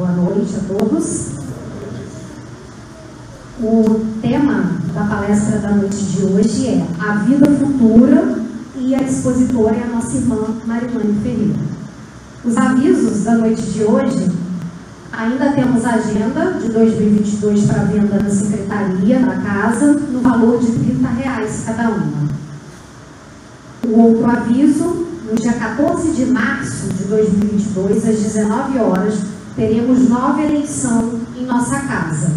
Boa noite a todos. O tema da palestra da noite de hoje é A Vida Futura e a expositora é a nossa irmã Marilane Ferreira. Os avisos da noite de hoje, ainda temos a agenda de 2022 para venda na secretaria da casa, no valor de 30 reais cada uma. O outro aviso, no dia 14 de março de 2022, às 19 horas, teremos nova eleição em nossa casa.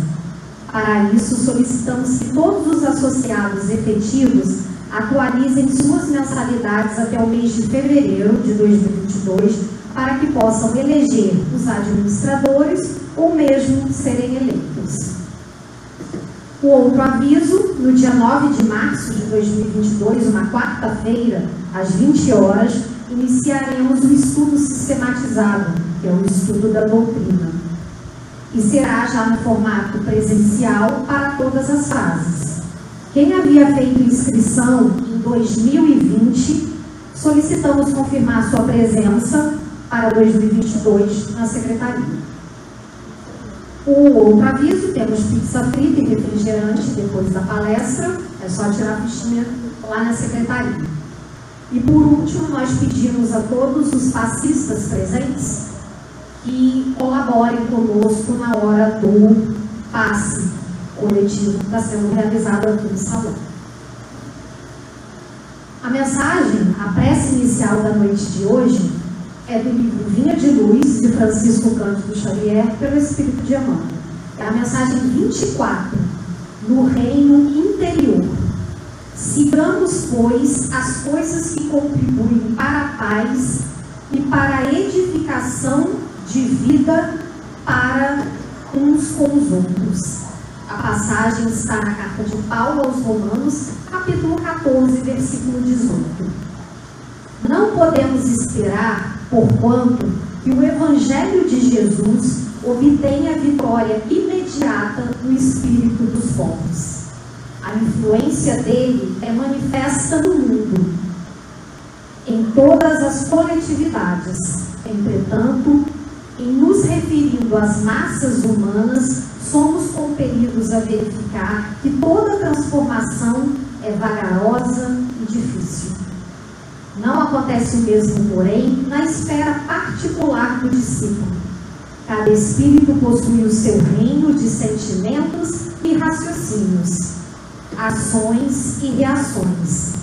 Para isso, solicitamos que todos os associados efetivos atualizem suas mensalidades até o mês de fevereiro de 2022 para que possam eleger os administradores ou mesmo serem eleitos. O outro aviso, no dia 9 de março de 2022, uma quarta-feira, às 20 horas, iniciaremos o estudo sistematizado, que é o estudo da doutrina. E será já no formato presencial para todas as fases. Quem havia feito inscrição em 2020, solicitamos confirmar sua presença para 2022 na secretaria. O outro aviso, temos pizza frita e refrigerante depois da palestra, é só tirar a fichinha lá na secretaria. E por último, nós pedimos a todos os fascistas presentes que colaborem conosco na hora do passe coletivo que está sendo realizado aqui no salão. A mensagem, a prece inicial da noite de hoje, é do livro Vinha de Luz, de Francisco Cândido Xavier, pelo Espírito de Emmanuel. É a mensagem 24, no reino interior. Sigamos, pois, as coisas que contribuem para a paz e para a edificação de vida para uns com os outros. A passagem está na carta de Paulo aos Romanos, capítulo 14, versículo 18. Não podemos esperar, porquanto, que o Evangelho de Jesus obtenha vitória imediata no espírito dos povos. A influência dele é manifesta no mundo, em todas as coletividades. Entretanto, em nos referindo às massas humanas, somos compelidos a verificar que toda transformação é vagarosa e difícil. Não acontece o mesmo, porém, na esfera particular do discípulo. Cada espírito possui o seu reino de sentimentos e raciocínios, ações e reações,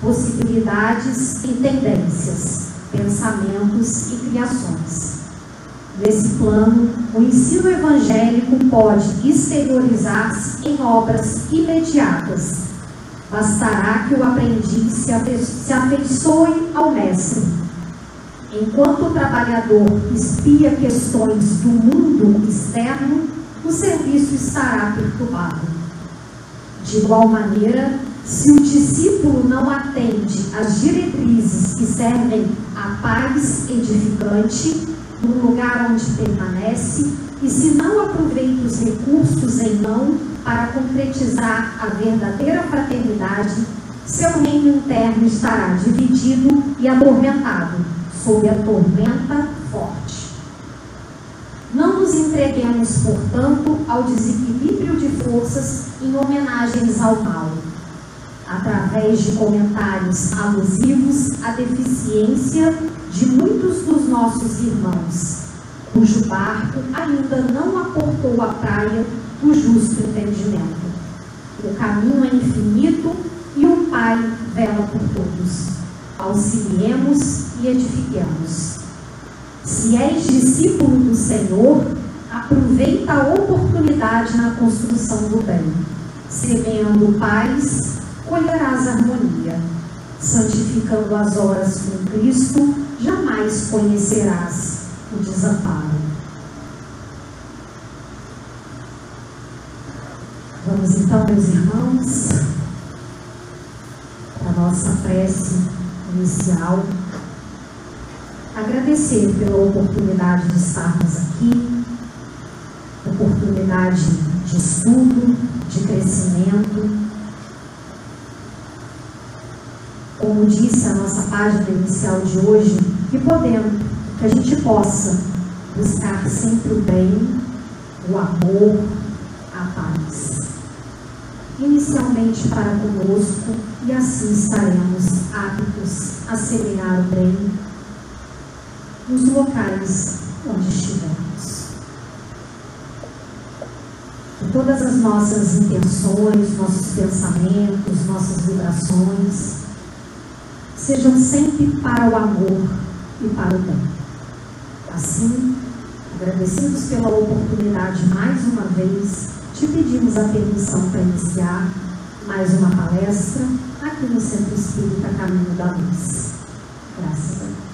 possibilidades e tendências, pensamentos e criações. Nesse plano, o ensino evangélico pode exteriorizar-se em obras imediatas. Bastará que o aprendiz se afeiçoe ao mestre. Enquanto o trabalhador espia questões do mundo externo, o serviço estará perturbado. De igual maneira, se o discípulo não atende às diretrizes que servem à paz edificante, no lugar onde permanece e se não aproveita os recursos em mão para concretizar a verdadeira fraternidade, seu reino interno estará dividido e atormentado sob a tormenta forte. Não nos entreguemos, portanto, ao desequilíbrio de forças em homenagens ao mal, através de comentários alusivos à deficiência de muitos dos nossos irmãos, cujo barco ainda não aportou a praia do justo entendimento. O caminho é infinito e o Pai vela por todos. Auxiliemos e edifiquemos. Se és discípulo do Senhor, aproveita a oportunidade na construção do bem. Semeando paz, colherás harmonia. Santificando as horas com Cristo, jamais conhecerás o desamparo. Vamos então, meus irmãos, para a nossa prece inicial. Agradecer pela oportunidade de estarmos aqui, oportunidade de estudo, de crescimento, como disse a nossa página inicial de hoje, que podemos, que a gente possa buscar sempre o bem, o amor, a paz. Inicialmente para conosco, e assim estaremos aptos a semear o bem nos locais onde estivermos. Que todas as nossas intenções, nossos pensamentos, nossas vibrações sejam sempre para o amor e para o bem. Assim, agradecidos pela oportunidade mais uma vez, te pedimos a permissão para iniciar mais uma palestra aqui no Centro Espírita Caminho da Luz. Graças a Deus.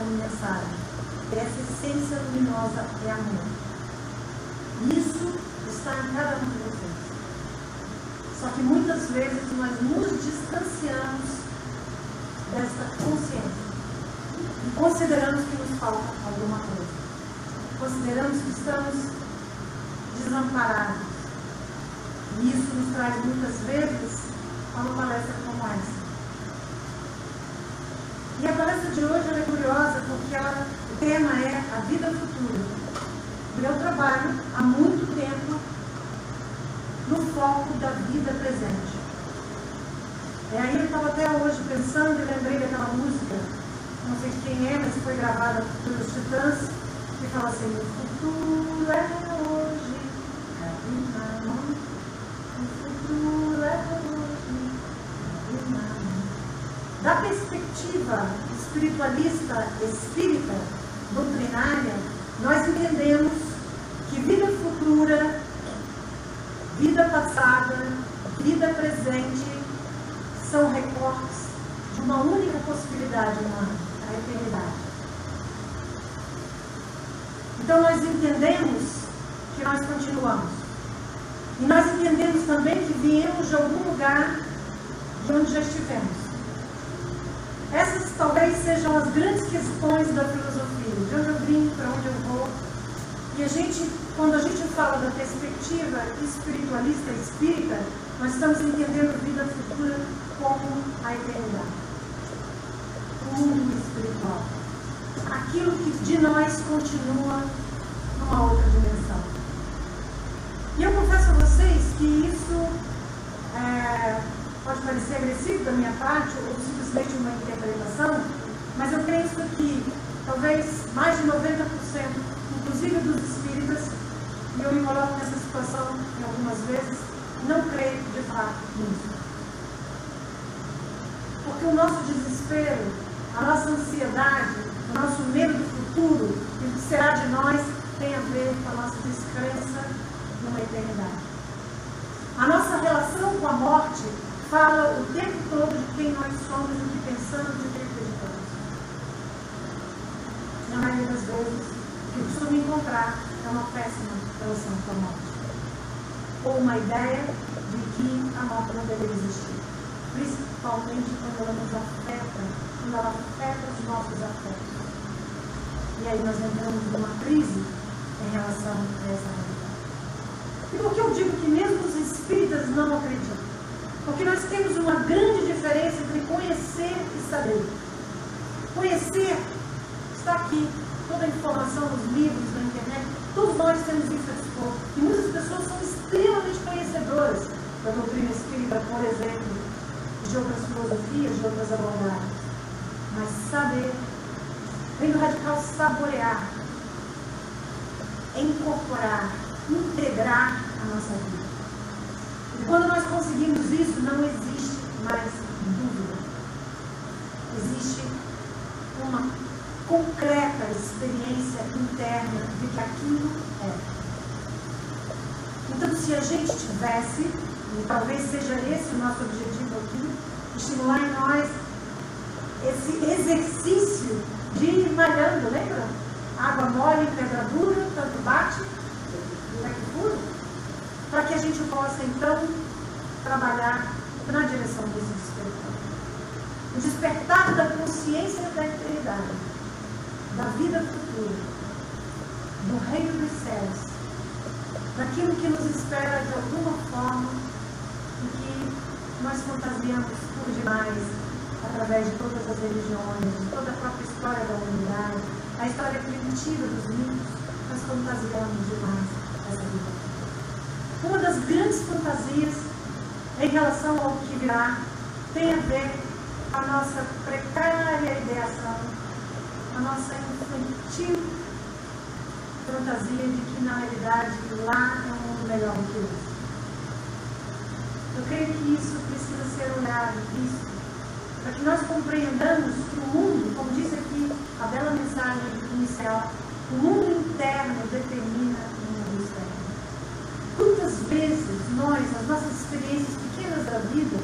condensada. Essa essência luminosa é amor. Isso está em cada um de vocês. Só que muitas vezes nós nos distanciamos dessa consciência. E consideramos que nos falta alguma coisa. Consideramos que estamos desamparados. E isso nos traz muitas vezes a uma palestra como essa. E a palestra de hoje é curiosa porque ela, o tema é a vida futura. Eu trabalho há muito tempo no foco da vida presente. E aí eu estava até hoje pensando e lembrei daquela música, não sei quem é, mas foi gravada pelos Titãs, que fala assim, o futuro é perspectiva espiritualista, espírita, doutrinária, nós entendemos que vida futura, vida passada, vida presente são recortes de uma única possibilidade humana, a eternidade. Então nós entendemos que nós continuamos. E nós entendemos também que viemos de algum lugar de onde já estivemos talvez sejam as grandes questões da filosofia, de onde eu vim, para onde eu vou. E a gente, quando a gente fala da perspectiva espiritualista espírita, nós estamos entendendo a vida futura como a eternidade. O mundo espiritual. Aquilo que de nós continua numa outra dimensão. E eu confesso a vocês que isso é, pode parecer agressivo da minha parte ou simplesmente uma interpretação, mas eu penso que talvez mais de 90%, inclusive dos espíritas, e eu me coloco nessa situação em algumas vezes, não creio de fato nisso. Porque o nosso desespero, a nossa ansiedade, o nosso medo do futuro e do que será de nós tem a ver com a nossa descrença numa eternidade. A nossa relação com a morte fala o tempo todo de quem nós somos, o que pensamos e o que acreditamos. Na maioria das vezes, o que costumo encontrar é uma péssima relação com a morte. Ou uma ideia de que a morte não deveria existir. Principalmente quando ela nos afeta, quando ela afeta os nossos afetos. E aí nós entramos numa crise em relação a essa realidade. E por que eu digo que mesmo os espíritas não acreditam? Porque nós temos uma grande diferença entre conhecer e saber. Conhecer está aqui, toda a informação nos livros, na internet, todos nós temos isso a dispor. E muitas pessoas são extremamente conhecedoras da doutrina espírita, por exemplo, de outras filosofias, de outras abordagens. Mas saber, vem do radical saborear, incorporar, integrar a nossa vida. Quando nós conseguimos isso, não existe mais dúvida. Existe uma concreta experiência interna de que aquilo é. Então, se a gente tivesse, e talvez seja esse o nosso objetivo aqui, estimular em nós esse exercício de ir malhando, lembra? Água mole, pedra dura, tanto bate, é que fura, para que a gente possa então trabalhar na direção desse espiritual. O despertar da consciência da eternidade da vida futura, do reino dos céus, daquilo que nos espera de alguma forma e que nós fantasiamos por demais através de todas as religiões, de toda a própria história da humanidade, a história primitiva dos mitos, nós fantasiamos demais essa vida. Uma das grandes fantasias em relação ao que virá tem a ver com a nossa precária ideação a nossa infantil fantasia de que na realidade lá é um mundo melhor do que hoje. Eu creio que isso precisa ser olhado, visto, para que nós compreendamos que o mundo, como disse aqui a bela mensagem inicial, o mundo interno determina. Quantas vezes nós, nas nossas experiências pequenas da vida,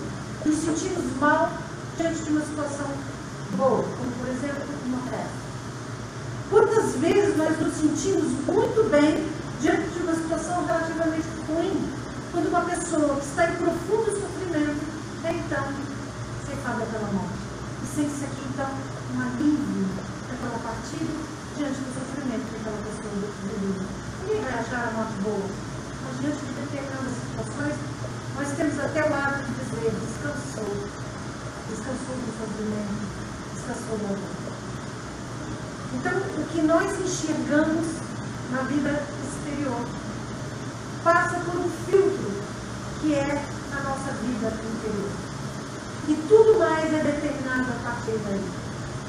nos sentimos mal diante de uma situação boa, como por exemplo uma festa. Quantas vezes nós nos sentimos muito bem diante de uma situação relativamente ruim, quando uma pessoa que está em profundo sofrimento é então ceifada pela morte. E sente-se aqui então um alívio daquela partida diante do sofrimento que aquela pessoa vive. Ninguém vai achar a morte boa, mas diante de determinadas situações, nós temos até o hábito de dizer: descansou, descansou do sofrimento, descansou da dor. Então, o que nós enxergamos na vida exterior passa por um filtro que é a nossa vida interior. E tudo mais é determinado a partir daí.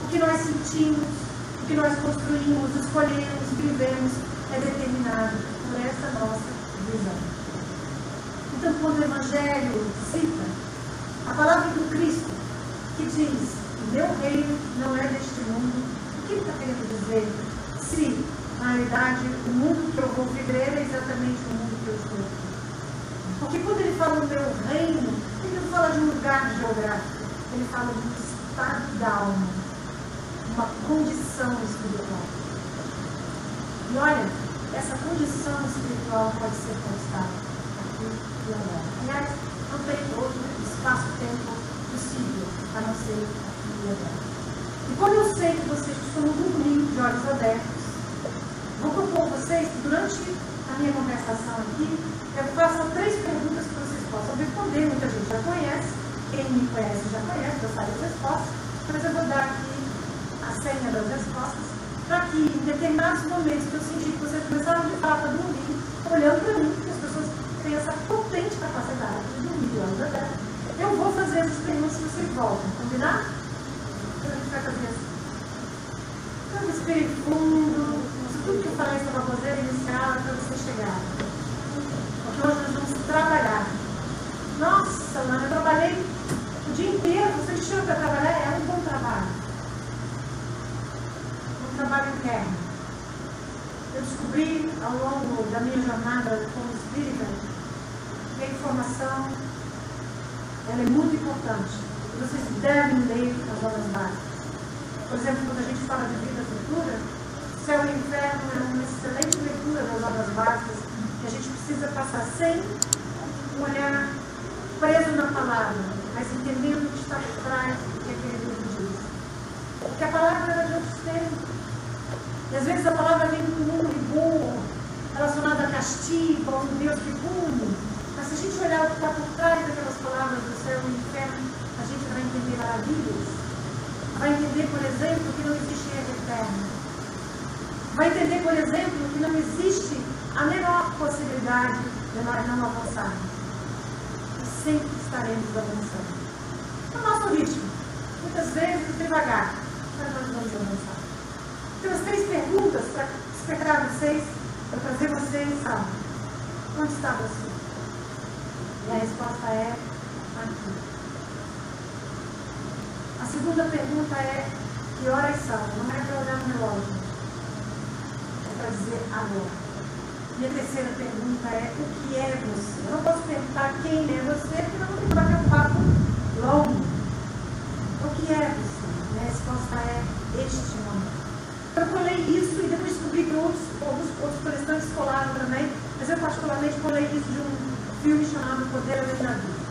O que nós sentimos, o que nós construímos, escolhemos, vivemos, é determinado por essa nossa visão. Então, quando o Evangelho cita a palavra do Cristo, que diz: Meu reino não é deste mundo, que ele está querendo dizer? Se, na realidade, o mundo que eu vou viver é exatamente o mundo que eu estou aqui. Porque quando ele fala do meu reino, ele não fala de um lugar geográfico, ele fala de um estado da alma, uma condição espiritual. E olha, essa condição espiritual pode ser constada aqui e agora. Aliás, não tem outro espaço-tempo possível a não ser e agora. E como eu sei que vocês costumam dormir de olhos abertos, vou propor vocês que durante a minha conversação aqui, eu faço três perguntas que vocês possam responder. Muita gente já conhece, quem me conhece já conhece, já sabe as respostas, mas eu vou dar aqui a senha das respostas, para que em determinados momentos que eu senti que vocês começaram de fato a dormir, olhando para mim, que as pessoas têm essa potente capacidade de dormir de olhos abertos, eu vou fazer as perguntas que vocês voltam, combinado? a gente vai fazer assim. Então, respire fundo. Tudo que eu falei sobre a fazer inicial para você chegar. Porque hoje nós vamos trabalhar. Nossa, mano, eu trabalhei o dia inteiro. Você chama para trabalhar? É um bom trabalho. Um trabalho interno. Eu descobri ao longo da minha jornada como espírita que a informação ela é muito importante vocês devem ler as obras básicas. Por exemplo, quando a gente fala de vida futura, Céu e Inferno é uma excelente leitura das obras sem um olhar preso na palavra, mas entendendo o que está por trás do que aquele livro diz. Porque a palavra era de outros tempos. E às vezes a palavra vem com um burro, relacionado a castigo, a um Deus que pune. Se a gente olhar o que está por trás daquelas palavras do céu e do inferno, a gente vai entender maravilhas. Vai entender, por exemplo, que não existe erro eterno. Vai entender, por exemplo, que não existe a menor possibilidade de nós não avançarmos. E sempre estaremos avançando. No nosso ritmo. Muitas vezes devagar, mas nós vamos avançar. Temos três perguntas para despertar vocês, para trazer vocês a onde está você? E a resposta é aqui. A segunda pergunta é que horas são? Não é para olhar no relógio. É para dizer agora. E a terceira pergunta é o que é você? Eu não posso perguntar quem é você, porque não vou ter um papo longo. O que é você? E a resposta é este momento. Eu colei isso e depois descobri que outros, outros, outros palestrantes colaram também, mas eu particularmente colei isso de um filme chamado Poder Além da Vida.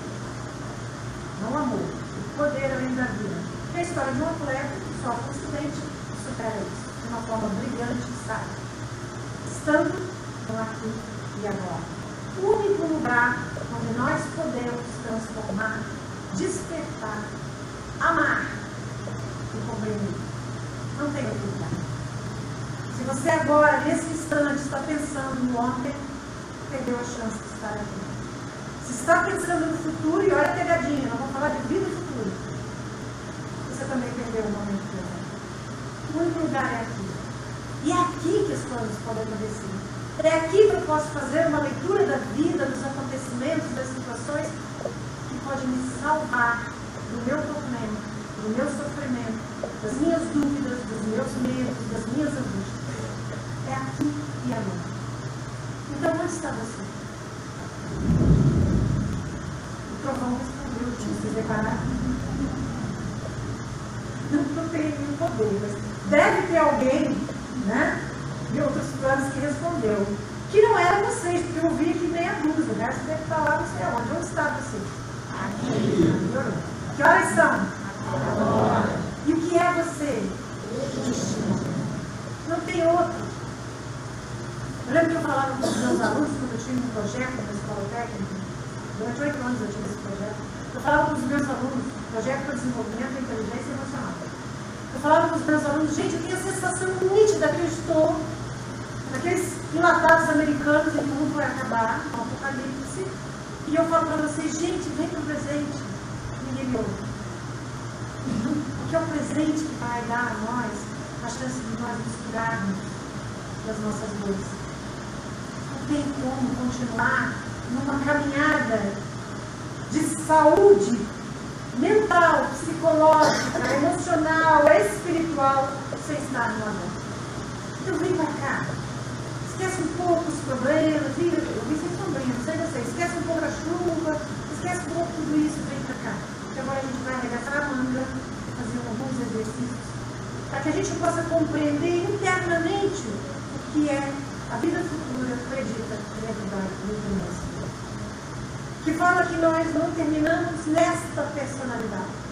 Não amor, o Poder Além da Vida. É a história de um atleta que sofre um acidente e supera isso de uma forma brilhante e sábia. Estando estão aqui e agora. O único lugar onde nós podemos transformar, despertar, amar e compreender. Não tem outro lugar. Se você agora, nesse instante, está pensando no ontem, perdeu a chance de estar aqui. Se está pensando no futuro, e olha a pegadinha, nós vamos falar de vida e futuro. Você também perdeu o momento presente. O único lugar é aqui. E é aqui que as coisas podem acontecer. É aqui que eu posso fazer uma leitura da vida, dos acontecimentos, das situações que pode me salvar do meu tormento, do meu sofrimento, das minhas dúvidas, dos meus medos, das minhas angústias. É aqui e agora. Então, onde está você? O trovão respondeu, tinha se deparar. Não mas deve ter alguém, né? de outros planos que respondeu. Que não era vocês, porque eu vi aqui meia dúzia. O resto deve estar lá, não sei onde. Onde está você? Aqui. Que horas são? Agora. E o que é você? Não tem outro. Eu lembro que eu falava com os meus alunos quando eu tinha um projeto na escola técnica. Durante oito anos eu tive esse projeto. Eu falava com os meus alunos, projeto para desenvolvimento da inteligência emocional. Eu falava com os meus alunos, gente, eu tenho a sensação nítida que eu estou aqueles enlatados americanos em que o mundo vai acabar, o apocalipse. E eu falo para vocês, gente, vem para o presente. Ninguém me ouve. Porque é o presente que vai dar a nós a chance de nós nos curarmos das nossas dores. Não tem como continuar numa caminhada de saúde mental, psicológica, emocional, espiritual, sem estar no amor. Então vem para cá esquece um pouco os problemas, viu? Eu vi sem sombrinha, não sei você, esquece um pouco a chuva, esquece um pouco tudo isso, vem para cá. Porque agora a gente vai arregaçar a manga, fazer alguns exercícios, para que a gente possa compreender internamente o que é a vida futura predita dentro do mesmo. Que fala que nós não terminamos nesta personalidade.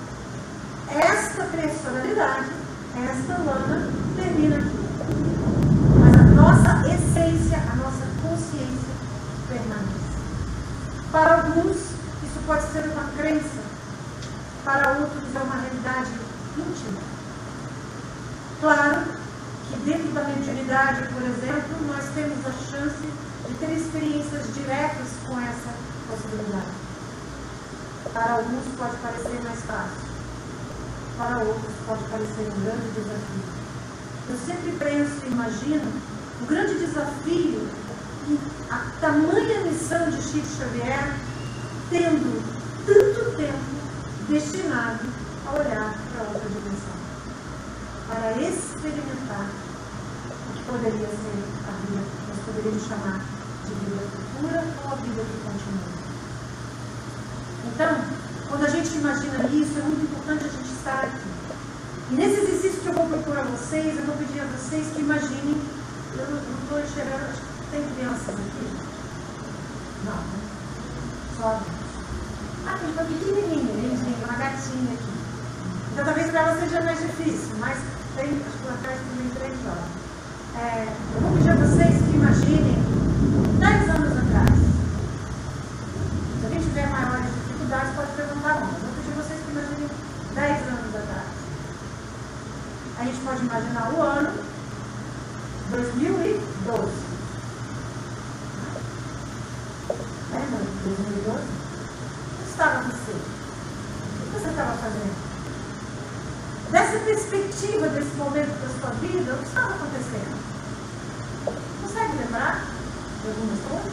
Esta personalidade, esta lana, termina aqui nossa essência, a nossa consciência permanece. Para alguns, isso pode ser uma crença, para outros, é uma realidade íntima. Claro dentro da mediunidade, por exemplo, nós temos a chance de ter experiências diretas com essa possibilidade. Para alguns pode parecer mais fácil, para outros pode parecer um grande desafio. Eu sempre penso e imagino o grande desafio e a tamanha missão de Chico Xavier, tendo tanto tempo destinado a olhar para outra dimensão, para experimentar que poderia ser a vida, nós poderíamos chamar de vida futura ou a vida que continua. Então, quando a gente imagina isso, é muito importante a gente estar aqui. E nesse exercício que eu vou propor a vocês, eu vou pedir a vocês que imaginem eu não estou enxergando, tem crianças aqui. Não, né? Só adultos. Ah, tem uma pequenininha, uma gatinha aqui. Então talvez para ela seja mais difícil, mas tem, acho que atrás também três horas. É, eu vou pedir a vocês que imaginem 10 anos atrás. Se alguém tiver maiores dificuldades, pode perguntar uma. Eu vou pedir a vocês que imaginem 10 anos atrás. A gente pode imaginar o ano 2012. Lembra de 2012? Onde estava você? O que você estava fazendo? Dessa perspectiva, desse momento da sua vida, o que estava acontecendo? Consegue lembrar de algumas coisas?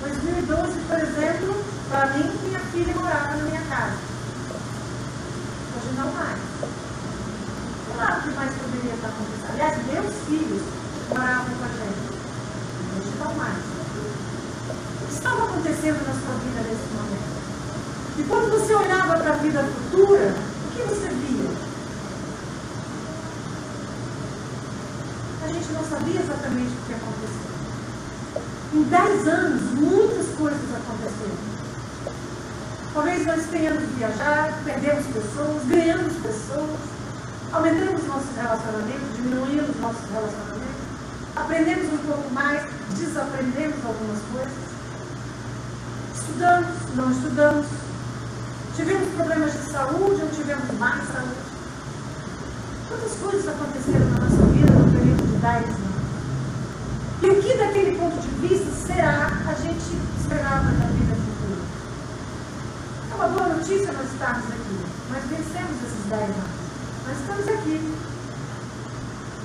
2012, por exemplo, para mim, minha filha morava na minha casa. Hoje não mais. Claro que mais poderia estar acontecendo. Aliás, meus filhos moravam com a gente. Hoje não mais. O que estava acontecendo na sua vida nesse momento? E quando você olhava para a vida futura, que você via? A gente não sabia exatamente o que aconteceu. Em dez anos, muitas coisas aconteceram. Talvez nós tenhamos viajado, perdemos pessoas, ganhamos pessoas, aumentamos nossos relacionamentos, diminuímos nossos relacionamentos, aprendemos um pouco mais, desaprendemos algumas coisas, estudamos, não estudamos, Tivemos problemas de saúde ou tivemos mais saúde? Quantas coisas aconteceram na nossa vida no período de 10 anos? E o que, daquele ponto de vista, será a gente esperava da vida futura? É uma boa notícia nós estarmos aqui. Nós vencemos esses 10 anos. Nós estamos aqui.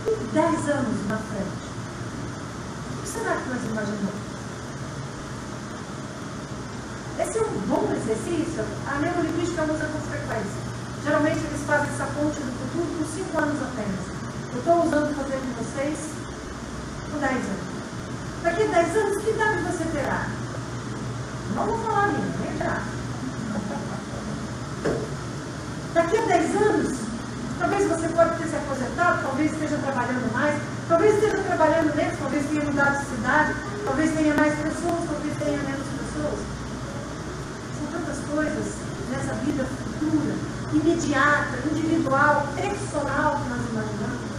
E 10 anos na frente? Será que nós imaginamos? Esse é um bom exercício. A neurolinguística usa com frequência. Geralmente eles fazem essa ponte do futuro por 5 anos apenas. Eu estou usando fazer com vocês por 10 anos. Daqui a 10 anos, que idade você terá? Não vou falar minha, nem já. Daqui a 10 anos, talvez você pode ter se aposentado, talvez esteja trabalhando mais, talvez esteja trabalhando menos, talvez tenha mudado de cidade, talvez tenha mais pessoas, talvez tenha menos pessoas coisas nessa vida futura, imediata, individual, personal que nós imaginamos.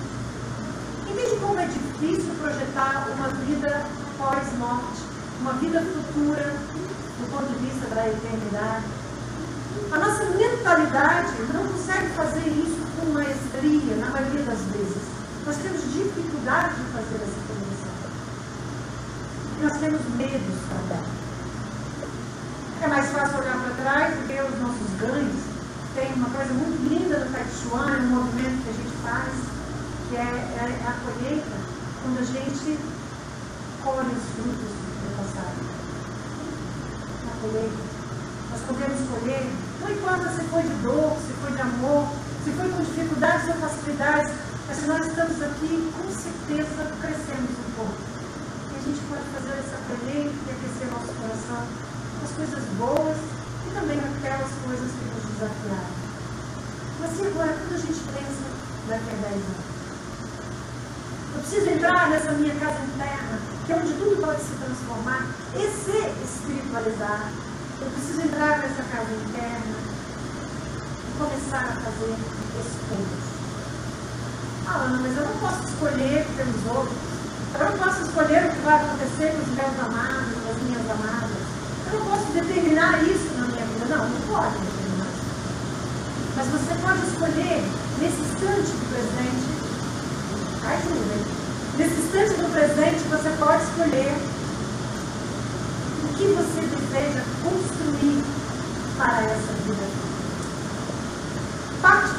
E veja como é difícil projetar uma vida pós-morte, uma vida futura do ponto de vista da eternidade. A nossa mentalidade não consegue fazer isso com maestria, na maioria das vezes. Nós temos dificuldade de fazer essa projeção. Nós temos medos também. É mais fácil olhar para trás e ver os nossos ganhos. Tem uma coisa muito linda no Tai Chuan, um movimento que a gente faz, que é, é a colheita, quando a gente colhe os frutos do passado. Na colheita. Nós podemos colher, não importa se foi de dor, se foi de amor, se foi com dificuldades ou facilidades, mas se nós estamos aqui, com certeza crescemos um pouco. E a gente pode fazer essa colheita e aquecer nosso coração as coisas boas e também aquelas coisas que nos desafiaram. Mas e agora, quando a gente pensa daqui a 10 anos? Eu preciso entrar nessa minha casa interna, que é onde tudo pode se transformar e ser espiritualizado. Eu preciso entrar nessa casa interna e começar a fazer escolhas. Ana, mas eu não posso escolher pelos outros. Eu não posso escolher o que vai acontecer com os meus amados, com as minhas amadas. Eu não posso determinar isso na minha vida. Não, não pode determinar. Mas você pode escolher, nesse instante do presente, ajuda. Nesse instante do presente, você pode escolher o que você deseja construir para essa vida.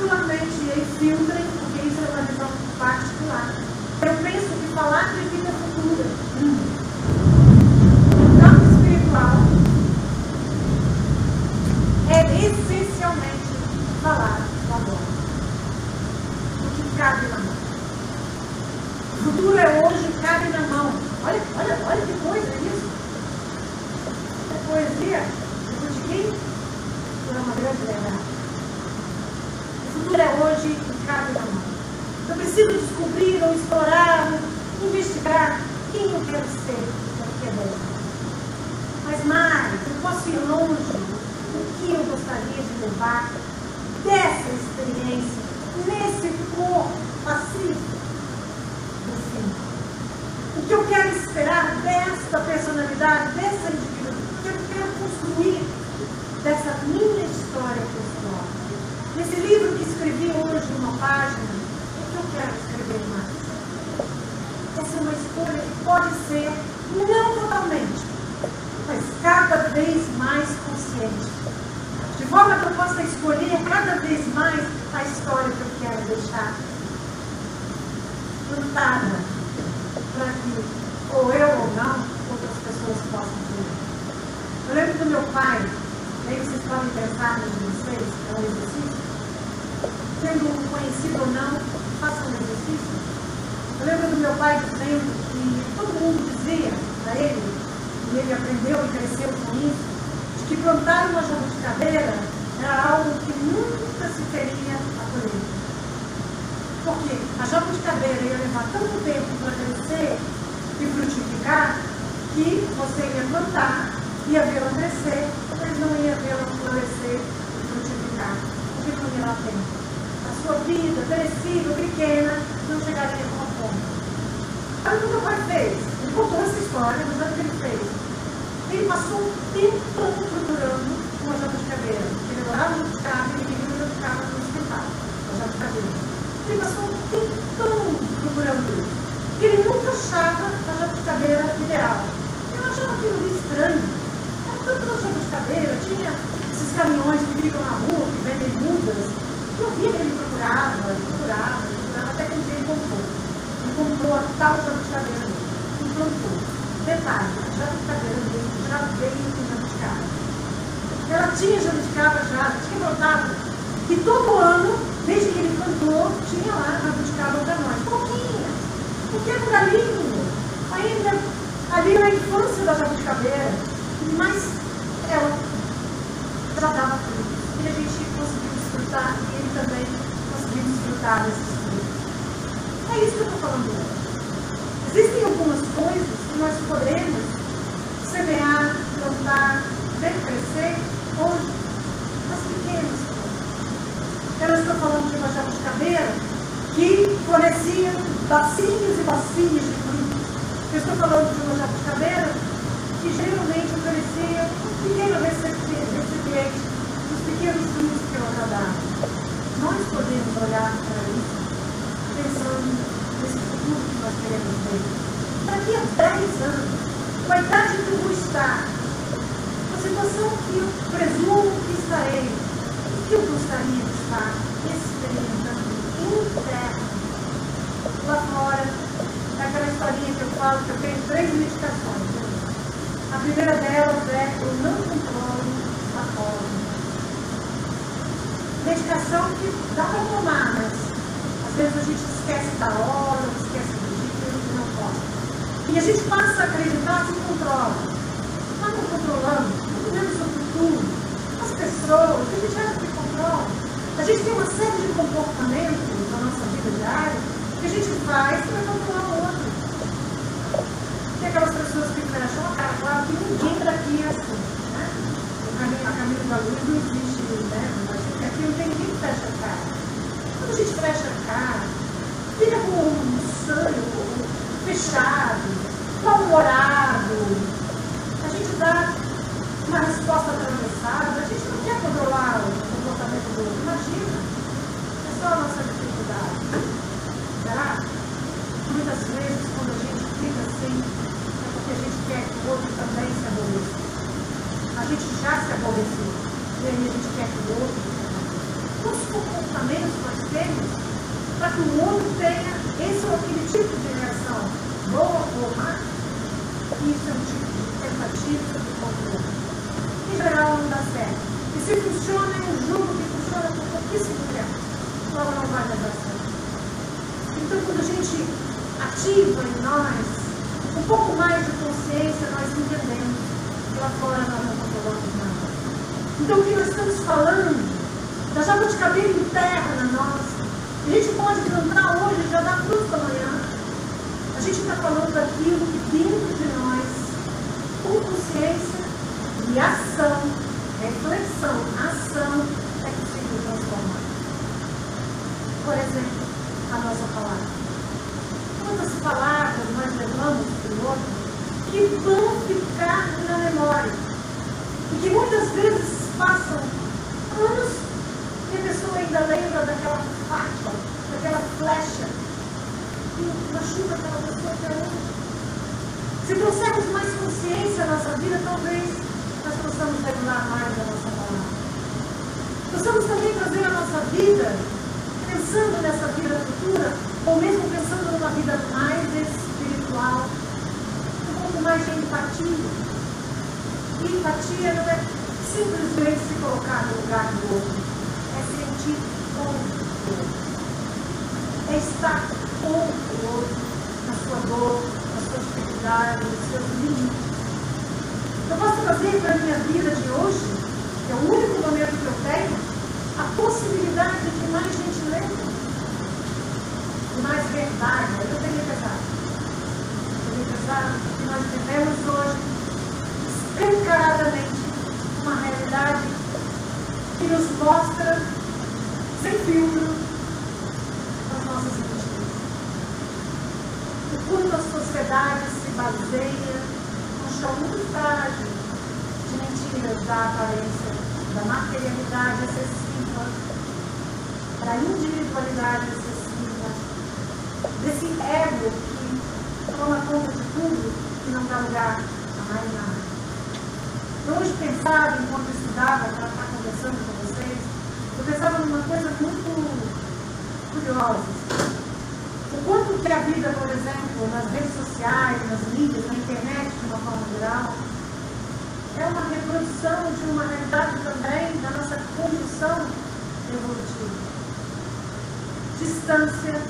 Particularmente, e aí filtrem, porque isso é uma visão particular. Eu penso que falar de vida futura. Hum, é essencialmente falar do amor. O cabe na mão. O futuro é hoje, cabe na mão. Olha, olha, olha que coisa isso. É poesia. De quem? Por uma grande verdade. É hoje e cabe na mão. Eu preciso descobrir ou explorar, investigar quem eu quero ser a 10 anos. Mas mais, eu posso ir longe. O que eu gostaria de levar dessa experiência, nesse corpo pacífico do fim? O que eu quero esperar desta personalidade, dessa indivíduo? O que eu quero construir dessa minha história pessoal? Nesse livro que escrevi hoje, uma página, o que eu quero escrever mais? Essa é uma escolha que pode ser, não totalmente, mas cada vez mais consciente. De forma que eu possa escolher cada vez mais a história que eu quero deixar plantada para que, ou eu ou não, outras pessoas possam ver. Eu lembro do meu pai, aí vocês podem pensar em vocês, é um exercício. Sendo conhecido ou não, façam um exercício. Eu lembro do meu pai dizendo que todo mundo dizia para ele, e ele aprendeu e cresceu com isso, de que plantar uma jabuticabeira era algo que nunca se teria a colher. Porque a jabuticabeira ia levar tanto tempo para crescer e frutificar que você ia plantar, ia vê-la crescer, mas não ia vê-la nós queremos ver. Daqui a 10 anos, com a idade que eu vou estar, a situação que eu presumo que estarei, o que eu gostaria de estar experimentando interno. Lá fora, é aquela historinha que eu falo que eu tenho três medicações. A primeira delas é eu não controlo a fome. Medicação que dá para tomar, mas às vezes a gente esquece da hora, esquece do dia e não pode. E a gente passa a acreditar que controla. Nós não controlamos, não cuidamos do futuro, as pessoas, a gente acha que controla. A gente tem uma série de comportamentos na nossa vida diária que a gente faz para controlar o outro. Tem aquelas pessoas que fecham a cara, claro que ninguém daqui é assim. Né? O caminho, a caminho da luz não existe, né? Aqui não tem ninguém que fecha a cara. Quando a gente fecha a cara, fica com um sangue, fechado, mal-humorado. A gente dá uma resposta atravessada, a gente não quer controlar o comportamento do outro. Imagina, é só a nossa dificuldade. Será? Muitas vezes, quando a gente fica assim, é porque a gente quer que o outro também se aborreça. A gente já se aborreceu. E aí a gente quer que o outro. Quantos comportamentos nós temos para que o outro tenha esse ou aquele tipo de reação, boa ou má, isso é um tipo de tentativa de controle. Em geral não dá certo. E se funciona, eu julgo que funciona por pouquíssimo tempo. Logo não vai dar certo. Então quando a gente ativa em nós um pouco mais de consciência, nós entendemos que lá fora nós não controlamos nada. Então o que nós estamos falando da jabuticabeira interna nossa, a gente pode plantar hoje e já dá fruto amanhã. A gente está falando daquilo que dentro de nós, com consciência, que vão ficar na memória. E que muitas vezes passam anos e a pessoa ainda lembra daquela faca, daquela flecha que machuca aquela pessoa até hoje. Se trouxermos mais consciência à nossa vida, talvez nós possamos regular mais a nossa palavra. Possamos também trazer a nossa vida, pensando nessa vida futura, ou mesmo pensando numa vida mais espiritual, um pouco mais de empatia. empatia não é simplesmente se colocar no lugar do outro, é sentir com o outro, é estar com o outro na sua dor, nas suas dificuldades, nos seus limites. Eu posso trazer para a minha vida de hoje, que é o único momento que eu tenho, a possibilidade de mais gentileza mais verdade. Eu tenho pesado. Eu tenho pesado que nós vivemos hoje escancaradamente uma realidade nos mostra, sem filtro, as nossas injustiças. O quanto a sociedade se baseia num chão muito frágil de mentiras da aparência, da materialidade excessiva, da individualidade excessiva desse ego que toma conta de tudo e não dá lugar a mais nada. Eu hoje pensava, enquanto eu estudava, para estar conversando com vocês, eu pensava numa coisa muito curiosa. O quanto que a vida, por exemplo, nas redes sociais, nas mídias, na internet, de uma forma geral, é uma reprodução de uma realidade também da nossa condição evolutiva. Distância,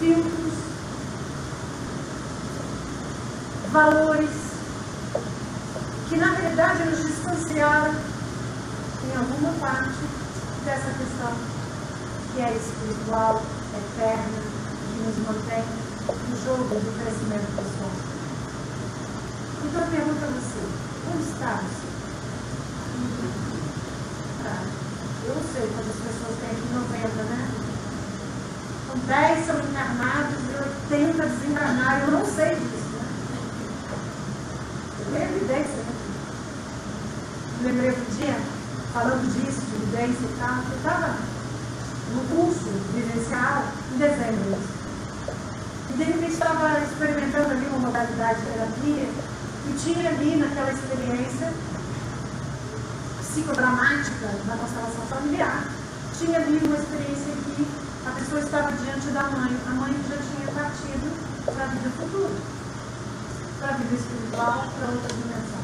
filtros, valores que na realidade nos distanciaram em alguma parte dessa questão que é espiritual, eterna, que nos mantém no jogo do crescimento pessoal. Então eu pergunto a você, onde está você? Eu sei quando as pessoas têm aqui 90, né? 10 são encarnados e 80 desencarnaram. Eu não sei disso. Né? Eu tenho evidência. Né? Lembrei um dia, falando disso, de evidência e tal, eu estava no curso vivencial em dezembro. E de repente estava experimentando ali uma modalidade de terapia e tinha ali naquela experiência psicodramática da constelação familiar, tinha ali uma experiência que a pessoa estava diante da mãe, a mãe já tinha partido para a vida futura, para a vida espiritual, para outra dimensão.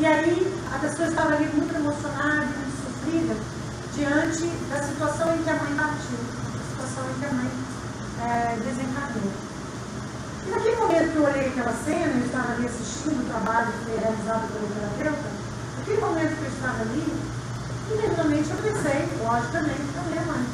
E aí a pessoa estava ali muito emocionada, muito sofrida, diante da situação em que a mãe partiu, da situação em que a mãe é, desencarnou. E naquele momento que eu olhei aquela cena, eu estava ali assistindo o trabalho que foi realizado pelo terapeuta, naquele momento que eu estava ali, imediatamente eu pensei, logicamente, na minha mãe.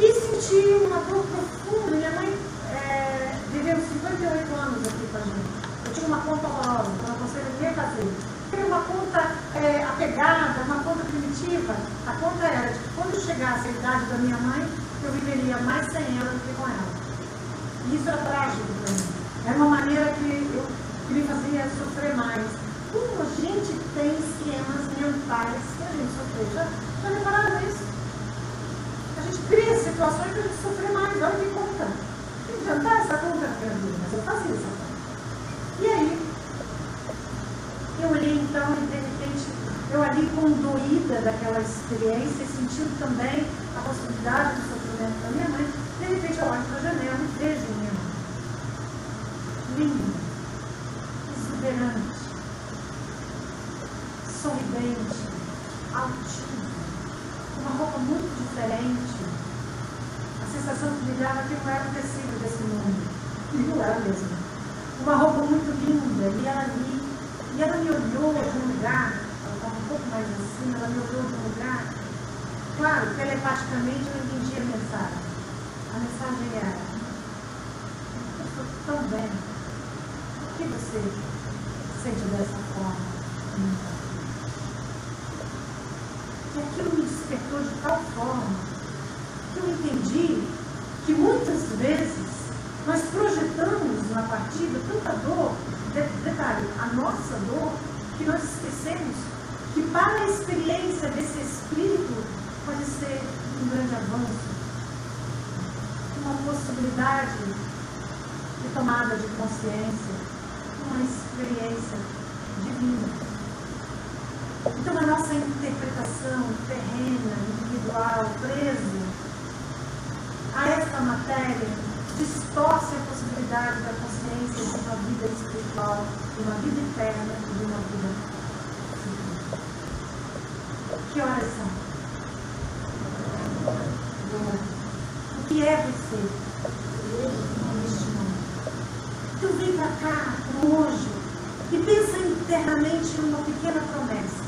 E senti uma dor profunda. Minha mãe é, viveu 58 anos aqui com a gente. Uma conta horrorosa, que eu não conseguia fazer. Tinha uma conta é, apegada, uma conta primitiva. A conta era de que quando chegasse a idade da minha mãe, eu viveria mais sem ela do que com ela. E isso era trágico para mim. Era uma maneira que, eu, que me fazia sofrer mais. Como a gente tem esquemas mentais que a gente sofreu? Já, já repararam isso? gente cria situações para a gente sofrer mais. Olha que conta. Tem que jantar essa conta na minha vida, mas eu fazia essa conta. E aí, eu olhei então e de repente, eu ali condoída daquela experiência, sentindo também a possibilidade do sofrimento da minha mãe, de repente eu olho para a janela e vejo minha mãe. Linda, exuberante, sorridente, altiva, uma roupa muito diferente, sensação que me dava que não era o tecido desse mundo. E não era mesmo. Uma roupa muito linda, e ela ali, e ela me olhou de um lugar, ela estava um pouco mais acima, ela me olhou de um lugar. Claro, telepaticamente eu entendi a mensagem. A mensagem era, eu estou tão bem. Por que você sente dessa forma? E aquilo me despertou de tal forma eu entendi que muitas vezes nós projetamos partida, tanta dor, detalhe, a nossa dor, que nós esquecemos que para a experiência desse espírito pode ser um grande avanço, uma possibilidade de tomada de consciência, uma experiência divina. Então a nossa interpretação terrena, individual, preso a essa matéria, distorce a possibilidade da consciência de uma vida espiritual, de e de uma vida. Que horas são? O que é você neste momento? Então vem para cá, hoje, e pensa internamente numa pequena promessa,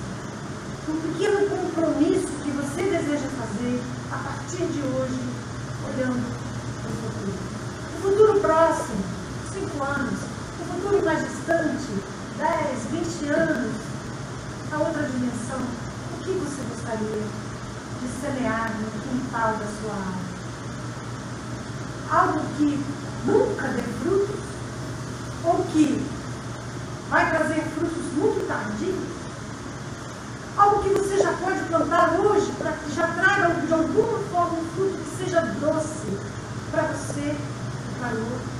um pequeno compromisso que você deseja fazer a partir de hoje, olhando para o futuro. O futuro próximo, cinco anos, o futuro mais distante, 10, 20 anos, a outra dimensão, o que gostaria de semear no quintal da sua alma. Algo que nunca dê frutos, ou que vai trazer frutos muito tardios. Algo que você já pode plantar hoje, para que já traga de alguma forma um fruto que seja doce para você e para o outro.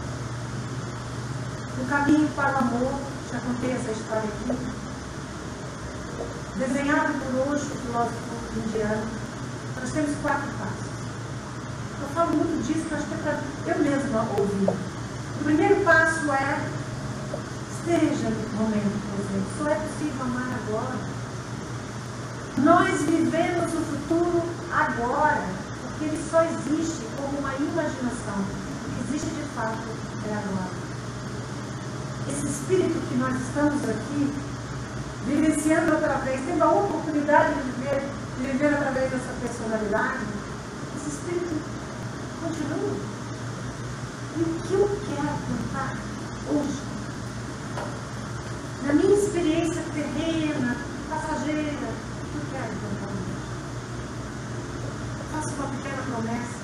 O caminho para o amor, já contei essa história aqui, desenhado por hoje, o filósofo indiano, nós temos quatro passos. Eu falo muito disso, acho que é para eu mesma ouvir. O primeiro passo é esteja no momento presente. Só é possível amar agora. Nós vivemos o futuro agora, porque ele só existe como uma imaginação. O que existe de fato é agora. Esse espírito que nós estamos aqui, vivenciando outra vez, tendo a oportunidade de viver de viver através dessa personalidade, esse espírito continua. E o que eu quero contar hoje? Na minha experiência terrena, passageira, o que eu quero contar hoje? Faço uma pequena promessa,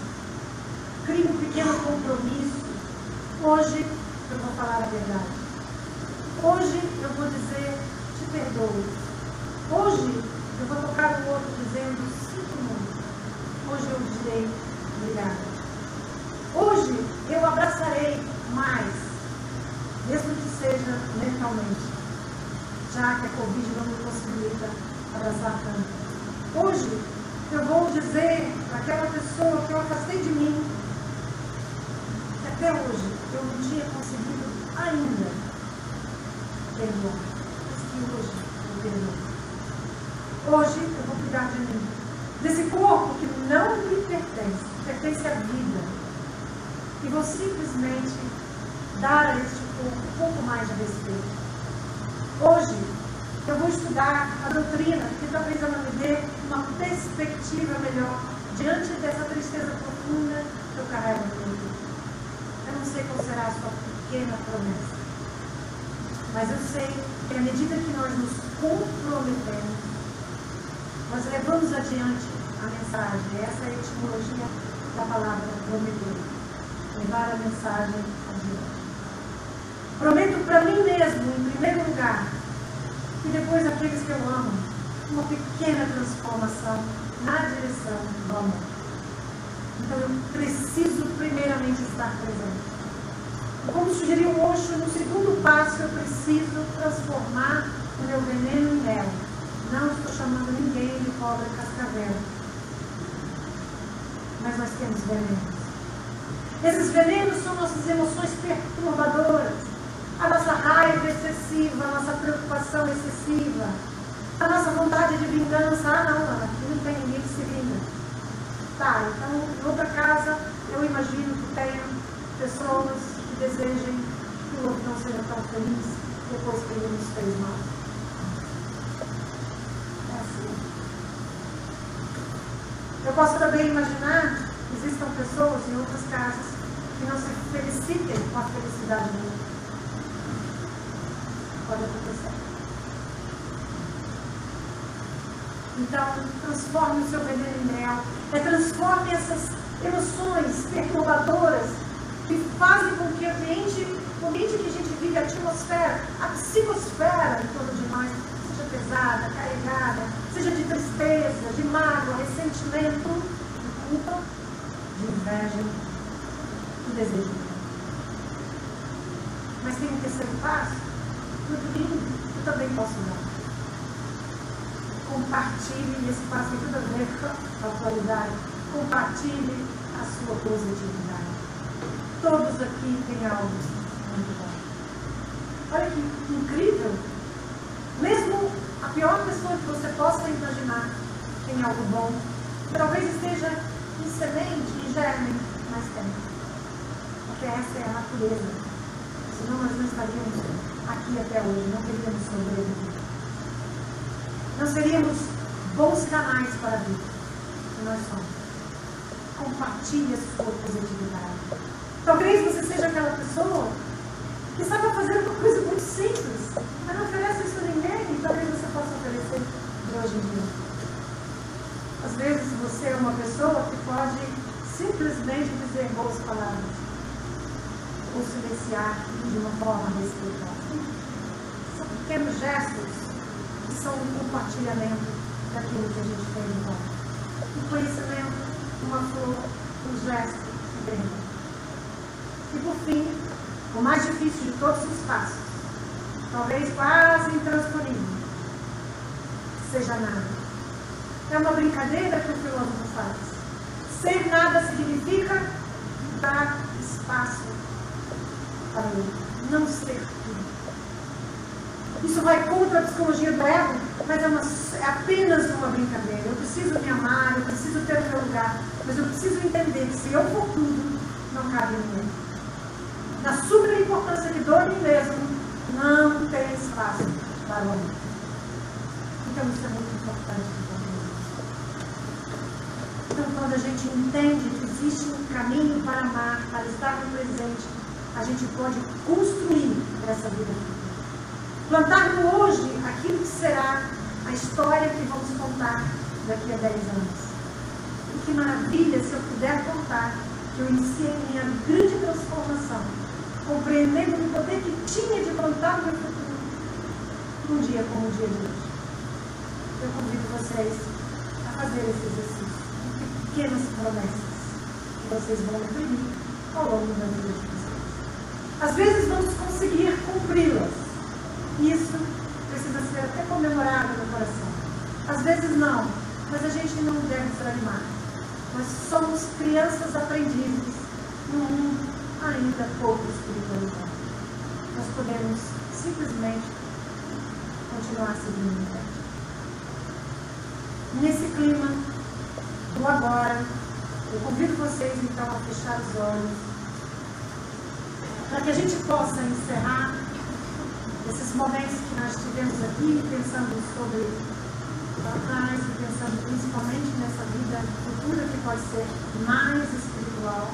crio um pequeno compromisso. Hoje eu vou falar a verdade. Hoje eu vou dizer, te perdoo. Hoje eu vou tocar o outro dizendo, sinto muito. Hoje eu direi obrigada. Hoje eu abraçarei mais, mesmo que seja mentalmente, já que a Covid não me possibilita abraçar tanto. Hoje eu vou dizer àquela pessoa que eu afastei de mim, que até hoje eu não tinha conseguido ainda perdoar, mas que hoje eu perdoo. Hoje eu vou cuidar de mim. Desse corpo que não me pertence, pertence à vida. E vou simplesmente dar a este corpo um pouco mais de respeito. Hoje eu vou estudar a doutrina que talvez ela me dê uma perspectiva melhor diante dessa tristeza profunda que eu carrego no meu Eu não sei qual será a sua pequena promessa. Mas eu sei que à medida que nós nos comprometemos, nós levamos adiante a mensagem. Essa é a etimologia da palavra prometer. Levar a mensagem adiante. Prometo para mim mesmo, em primeiro lugar, e depois aqueles que eu amo, uma pequena transformação na direção do amor. Então eu preciso primeiramente estar presente. Como sugeriu o Osho, no segundo passo eu preciso transformar o meu veneno em mel. Não estou chamando ninguém de pobre cascavel. Mas nós temos venenos. Esses venenos são nossas emoções perturbadoras. A nossa raiva excessiva, a nossa preocupação excessiva, a nossa vontade de vingança. Ah, não, aqui não tem ninguém que se vinga. Tá, então, em outra casa, eu imagino que tenha pessoas que desejem que o outro não seja tão feliz depois que ele nos fez mal. Eu posso também imaginar existam pessoas em outras casas que não se felicitem com a felicidade do. Pode acontecer. Então, transforme o seu veneno em mel. É, transforme essas emoções perturbadoras que fazem com que o ambiente, o ambiente atmosfera, a psicosfera em torno de nós seja pesada, carregada, seja de tristeza, de mágoa, ressentimento, de culpa, de inveja, de desejo. Mas tem um terceiro passo, tudo lindo, eu também posso dar. Compartilhe, esse passo tem tudo a ver com a atualidade, compartilhe a sua positividade. Todos aqui têm algo muito bom. Olha que incrível. Mesmo a pior pessoa que você possa imaginar tem algo bom. Talvez esteja em semente, em germe, mas tem. Porque essa é a natureza. Senão nós não estaríamos aqui até hoje, não teríamos sobrevivido. Não seríamos bons canais para a vida que nós somos. Compartilhe a sua positividade. Talvez você seja aquela pessoa que sabe fazer uma coisa muito simples, mas não oferece isso a ninguém e talvez você possa oferecer de hoje em dia. Às vezes você é uma pessoa que pode simplesmente dizer boas palavras ou silenciar de uma forma respeitosa. São pequenos gestos que são um compartilhamento daquilo que a gente tem de bom. Um conhecimento, uma flor, um gesto, bem. E por fim, o mais difícil de todos os passos, talvez quase intransponível, seja nada. É uma brincadeira que o filósofo faz. Ser nada significa dar espaço para ele, não ser tudo. Isso vai contra a psicologia do ego, mas é, uma, é, apenas uma brincadeira. Eu preciso me amar, eu preciso ter o meu lugar, mas eu preciso entender que se eu for tudo, não cabe mim na super importância que dou em mim mesmo, não tem espaço para o homem. Então isso é muito importante Então quando a gente entende que existe um caminho para amar, para estar no presente, a gente pode construir essa vida. Plantar no hoje aquilo que será a história que vamos contar daqui a 10 anos. E que maravilha se eu puder contar que eu iniciei minha grande transformação compreendendo o poder que tinha de plantar o meu futuro num dia como o dia de hoje. Eu convido vocês a fazer esse exercício pequenas promessas que vocês vão imprimir ao longo da vida de vocês. Às vezes vamos conseguir cumpri-las. Isso precisa ser até comemorado no coração. Às vezes não, mas a gente não deve desanimar. Nós somos crianças aprendizes no mundo ainda pouco espiritualizado. Nós podemos simplesmente continuar seguindo em frente. Nesse clima do agora, eu convido vocês então a fechar os olhos. Para que a gente possa encerrar esses momentos que nós tivemos aqui, pensando sobre trás e pensando principalmente nessa vida futura que pode ser mais espiritual.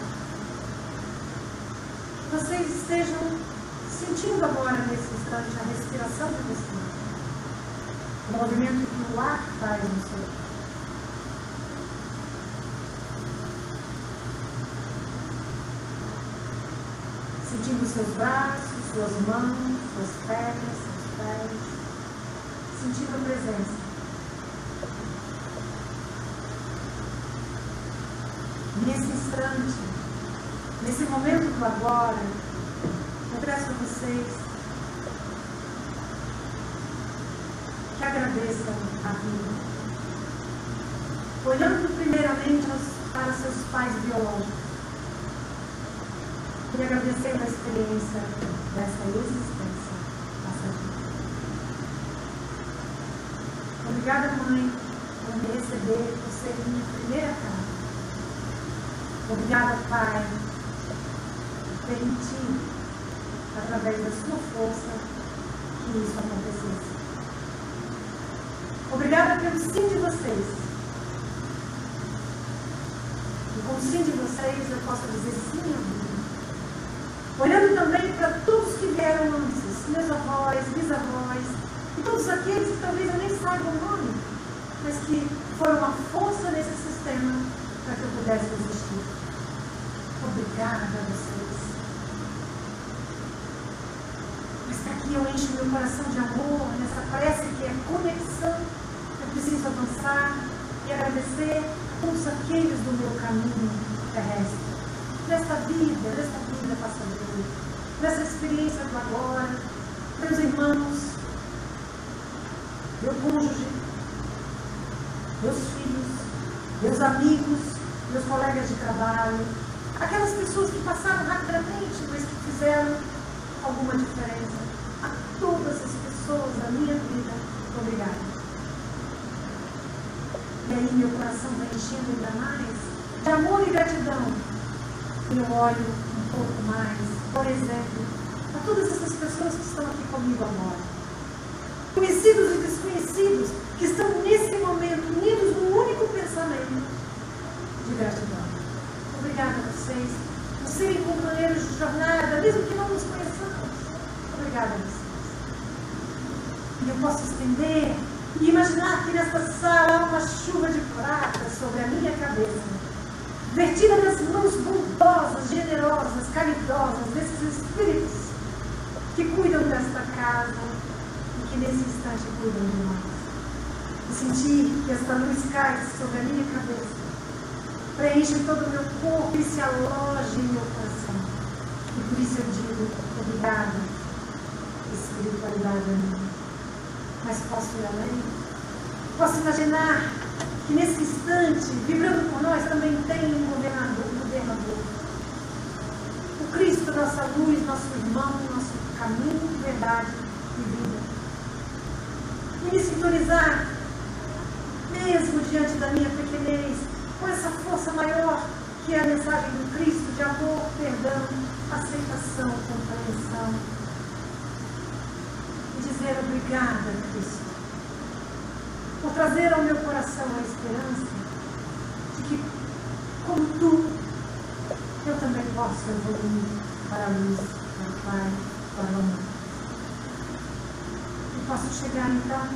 Vocês estejam sentindo agora nesse instante a respiração de vocês. O movimento que o ar faz no seu Sentindo seus braços, suas mãos, suas pernas, seus pés. Sentindo a presença. Nesse instante, Nesse momento do agora, eu peço a vocês que agradeçam a vida. Olhando primeiramente para seus pais biológicos e agradecendo a experiência dessa existência passageira. Obrigada, mãe, por me receber, por ser minha primeira casa. Obrigada, pai, permitir, através da sua força, que isso acontecesse. Obrigada pelo sim de vocês. E com o sim de vocês eu posso dizer sim à vida. Olhando também para todos que vieram antes, meus avós, bisavós, e todos aqueles que talvez eu nem saiba o nome, mas que foram uma força nesse sistema para que eu pudesse existir. Obrigada a vocês. E eu encho meu coração de amor nessa prece que é conexão. Eu preciso avançar e agradecer todos aqueles do meu caminho terrestre. Nesta vida, nesta vida passageira, nessa experiência do agora, meus irmãos, meu cônjuge, meus filhos, meus amigos, meus colegas de trabalho, aquelas pessoas que passaram rapidamente, mas que fizeram alguma diferença. A todas as pessoas da minha vida, obrigada. E aí meu coração vai enchendo ainda mais de amor e gratidão. Eu olho um pouco mais, por exemplo, todas essas pessoas que estão aqui comigo agora. Conhecidos e desconhecidos, que estão nesse momento unidos num único pensamento de gratidão. Obrigada a vocês por serem companheiros de jornada, mesmo que não nos conheçamos. Obrigada a vocês. E eu posso estender e imaginar que nesta sala há uma chuva de prata sobre a minha cabeça, vertida nas mãos bondosas, generosas, caridosas desses espíritos que cuidam desta casa e que nesse instante cuidam de nós e sentir que esta luz cai sobre a minha cabeça, preenche todo o meu corpo e se aloja em meu coração. E por isso eu digo, obrigada, espiritualidade amiga. Mas posso ir além? Posso imaginar que nesse instante, vibrando por nós, também tem um governador, um governador. Cristo, nossa luz, nosso irmão, nosso caminho, verdade e vida. E me sintonizar mesmo diante da minha pequenez, com essa força maior que é a mensagem do Cristo de amor, perdão, aceitação, compreensão. E dizer obrigada, Cristo, por trazer ao meu coração a esperança de que, como tu, posso evoluir para a luz, para o Pai, para o amor. E posso chegar então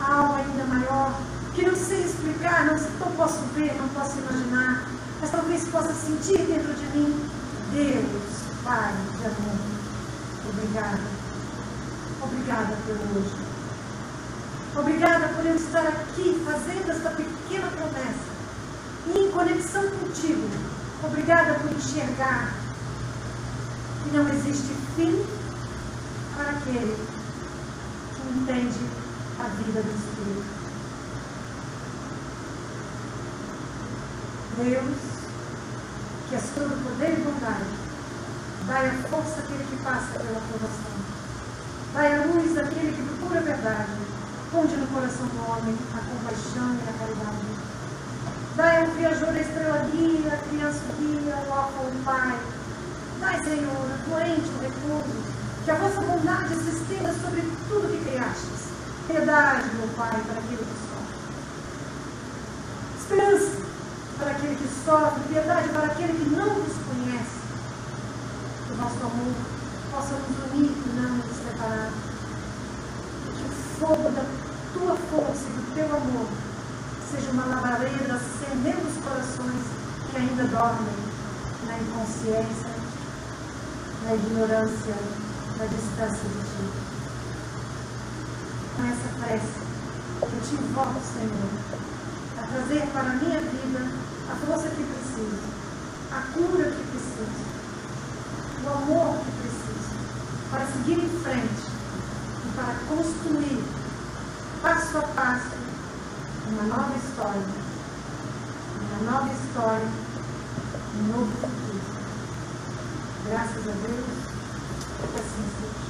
a algo ainda maior que não sei explicar, não, não posso ver, não posso imaginar, mas talvez possa sentir dentro de mim. Deus, Pai de amor, obrigada. Obrigada pelo hoje. Obrigada por eu estar aqui fazendo esta pequena promessa e em conexão contigo. Obrigada por enxergar que não existe fim para aquele que entende a vida do Espírito. Deus, que és todo poder e bondade, dai a força àquele que passa pela provação. Dai a luz àquele que procura a verdade. Ponde no coração do homem a compaixão e a caridade. Dai ao viajor a estrela guia, a criança guia, o órfão o pai. Dai, Senhor, doente o repouso, que a vossa bondade se estenda sobre tudo que criastes. Piedade, meu Pai, para aquele que sofre. Esperança para aquele que sofre, piedade para aquele que não nos conhece. Que o nosso amor possa nos unir e não nos separar. Que o fogo da tua força e do teu amor seja uma labareda acendendo os corações que ainda dormem na inconsciência, na ignorância, na distância de ti. Com essa prece, eu te invoco, Senhor, a trazer para a minha vida a força que preciso, a cura que preciso, o amor que preciso, para seguir em frente e para construir, passo a passo, uma nova história, uma nova história, um novo futuro. Graças a Deus, assim